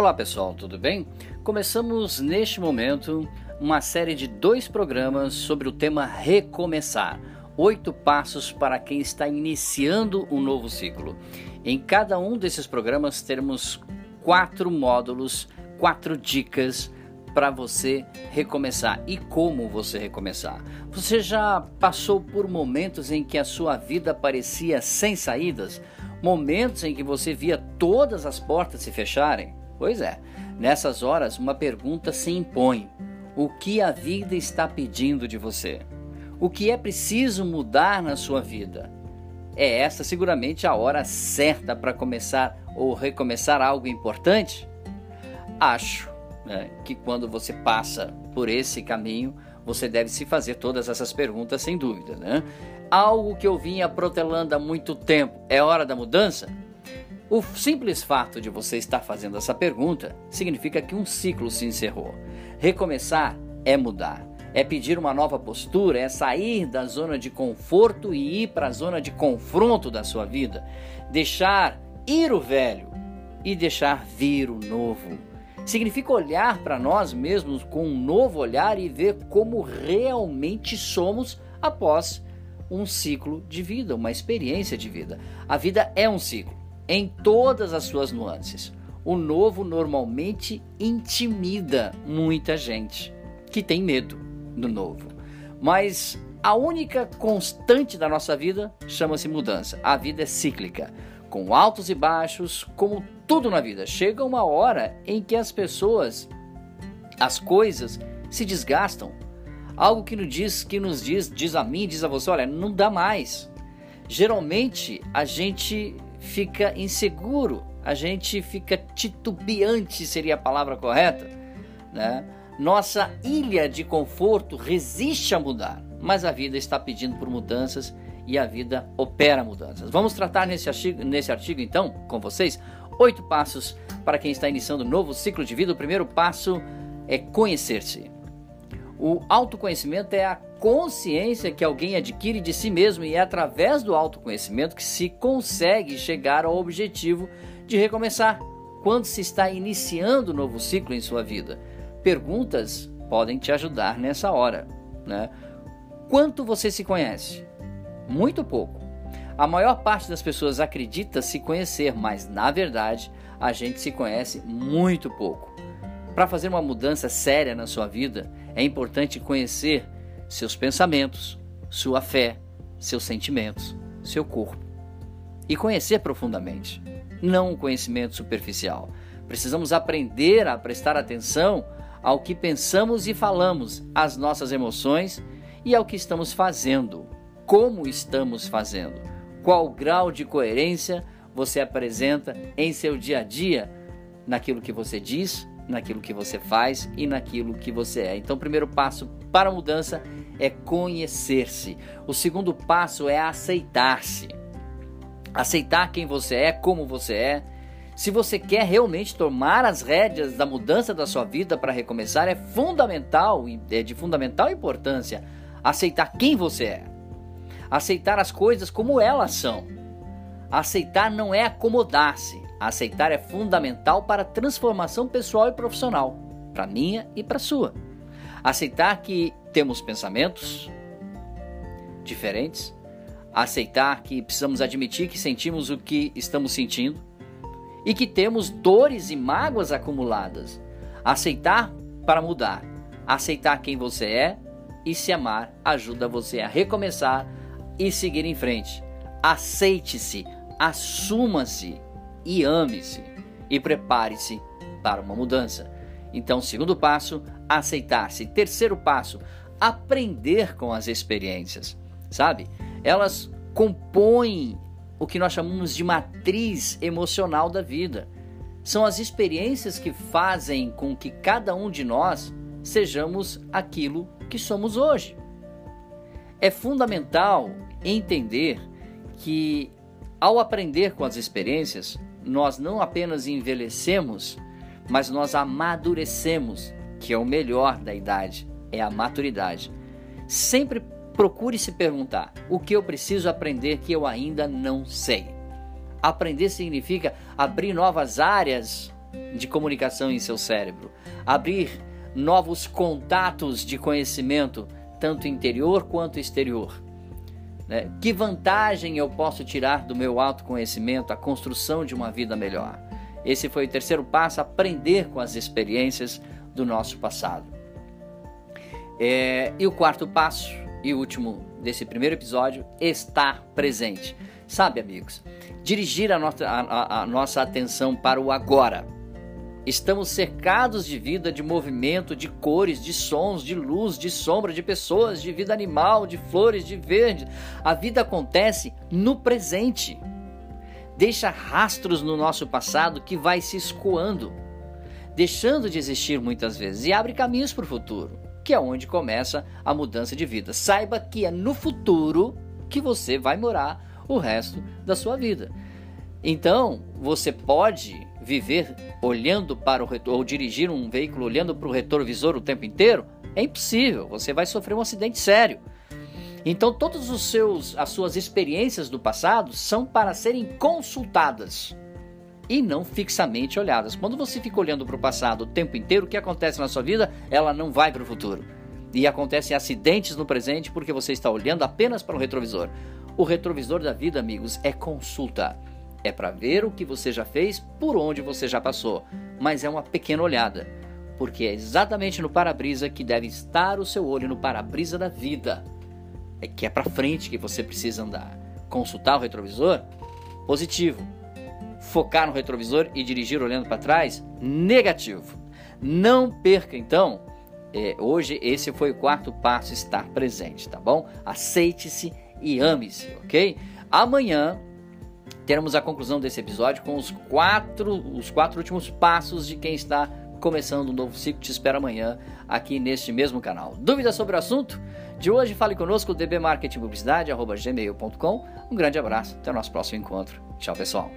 Olá pessoal, tudo bem? Começamos neste momento uma série de dois programas sobre o tema recomeçar. Oito passos para quem está iniciando um novo ciclo. Em cada um desses programas teremos quatro módulos, quatro dicas para você recomeçar e como você recomeçar. Você já passou por momentos em que a sua vida parecia sem saídas? Momentos em que você via todas as portas se fecharem? Pois é, nessas horas uma pergunta se impõe: o que a vida está pedindo de você? O que é preciso mudar na sua vida? É essa seguramente a hora certa para começar ou recomeçar algo importante? Acho né, que quando você passa por esse caminho, você deve se fazer todas essas perguntas sem dúvida. Né? Algo que eu vinha protelando há muito tempo, é hora da mudança? O simples fato de você estar fazendo essa pergunta significa que um ciclo se encerrou. Recomeçar é mudar, é pedir uma nova postura, é sair da zona de conforto e ir para a zona de confronto da sua vida, deixar ir o velho e deixar vir o novo. Significa olhar para nós mesmos com um novo olhar e ver como realmente somos após um ciclo de vida, uma experiência de vida. A vida é um ciclo, em todas as suas nuances. O novo normalmente intimida muita gente que tem medo do novo. Mas a única constante da nossa vida chama-se mudança. A vida é cíclica com altos e baixos, como tudo na vida. Chega uma hora em que as pessoas, as coisas se desgastam. Algo que nos diz, que nos diz, diz a mim, diz a você, olha, não dá mais. Geralmente a gente fica inseguro, a gente fica titubeante, seria a palavra correta, né? Nossa ilha de conforto resiste a mudar, mas a vida está pedindo por mudanças e a vida opera mudanças. Vamos tratar nesse artigo, nesse artigo então, com vocês, oito passos para quem está iniciando um novo ciclo de vida. O primeiro passo é conhecer-se. O autoconhecimento é a consciência que alguém adquire de si mesmo e é através do autoconhecimento que se consegue chegar ao objetivo de recomeçar quando se está iniciando um novo ciclo em sua vida. Perguntas podem te ajudar nessa hora. Né? Quanto você se conhece? muito pouco. A maior parte das pessoas acredita se conhecer, mas na verdade a gente se conhece muito pouco. Para fazer uma mudança séria na sua vida, é importante conhecer seus pensamentos, sua fé, seus sentimentos, seu corpo. E conhecer profundamente, não um conhecimento superficial. Precisamos aprender a prestar atenção ao que pensamos e falamos, às nossas emoções e ao que estamos fazendo como estamos fazendo, qual grau de coerência você apresenta em seu dia a dia naquilo que você diz, naquilo que você faz e naquilo que você é. Então, o primeiro passo para a mudança é conhecer-se. O segundo passo é aceitar-se. Aceitar quem você é, como você é. Se você quer realmente tomar as rédeas da mudança da sua vida para recomeçar, é fundamental, é de fundamental importância aceitar quem você é aceitar as coisas como elas são. Aceitar não é acomodar-se. Aceitar é fundamental para a transformação pessoal e profissional, para minha e para sua. Aceitar que temos pensamentos diferentes, aceitar que precisamos admitir que sentimos o que estamos sentindo e que temos dores e mágoas acumuladas. Aceitar para mudar, aceitar quem você é e se amar ajuda você a recomeçar e seguir em frente. Aceite-se, assuma-se e ame-se e prepare-se para uma mudança. Então, segundo passo, aceitar-se. Terceiro passo, aprender com as experiências. Sabe? Elas compõem o que nós chamamos de matriz emocional da vida. São as experiências que fazem com que cada um de nós sejamos aquilo que somos hoje. É fundamental entender que ao aprender com as experiências, nós não apenas envelhecemos, mas nós amadurecemos, que é o melhor da idade, é a maturidade. Sempre procure se perguntar: o que eu preciso aprender que eu ainda não sei? Aprender significa abrir novas áreas de comunicação em seu cérebro, abrir novos contatos de conhecimento, tanto interior quanto exterior. Né? Que vantagem eu posso tirar do meu autoconhecimento, a construção de uma vida melhor? Esse foi o terceiro passo: aprender com as experiências do nosso passado. É, e o quarto passo, e último desse primeiro episódio, estar presente. Sabe, amigos, dirigir a a, a nossa atenção para o agora Estamos cercados de vida, de movimento, de cores, de sons, de luz, de sombra, de pessoas, de vida animal, de flores, de verde. A vida acontece no presente. Deixa rastros no nosso passado que vai se escoando, deixando de existir muitas vezes e abre caminhos para o futuro, que é onde começa a mudança de vida. Saiba que é no futuro que você vai morar o resto da sua vida. Então, você pode viver olhando para o retor, ou dirigir um veículo olhando para o retrovisor o tempo inteiro? É impossível, você vai sofrer um acidente sério. Então, seus as suas experiências do passado são para serem consultadas e não fixamente olhadas. Quando você fica olhando para o passado o tempo inteiro, o que acontece na sua vida? Ela não vai para o futuro. E acontecem acidentes no presente porque você está olhando apenas para o retrovisor. O retrovisor da vida, amigos, é consulta. É para ver o que você já fez, por onde você já passou, mas é uma pequena olhada, porque é exatamente no para-brisa que deve estar o seu olho no para-brisa da vida. É que é para frente que você precisa andar. Consultar o retrovisor? Positivo. Focar no retrovisor e dirigir olhando para trás? Negativo. Não perca então. É, hoje esse foi o quarto passo, estar presente, tá bom? Aceite-se e ame-se, ok? Amanhã teremos a conclusão desse episódio com os quatro, os quatro últimos passos de quem está começando um novo ciclo. Te espero amanhã aqui neste mesmo canal. Dúvidas sobre o assunto? De hoje, fale conosco, dbmarketingpublicidade.gmail.com. Um grande abraço, até o nosso próximo encontro. Tchau, pessoal.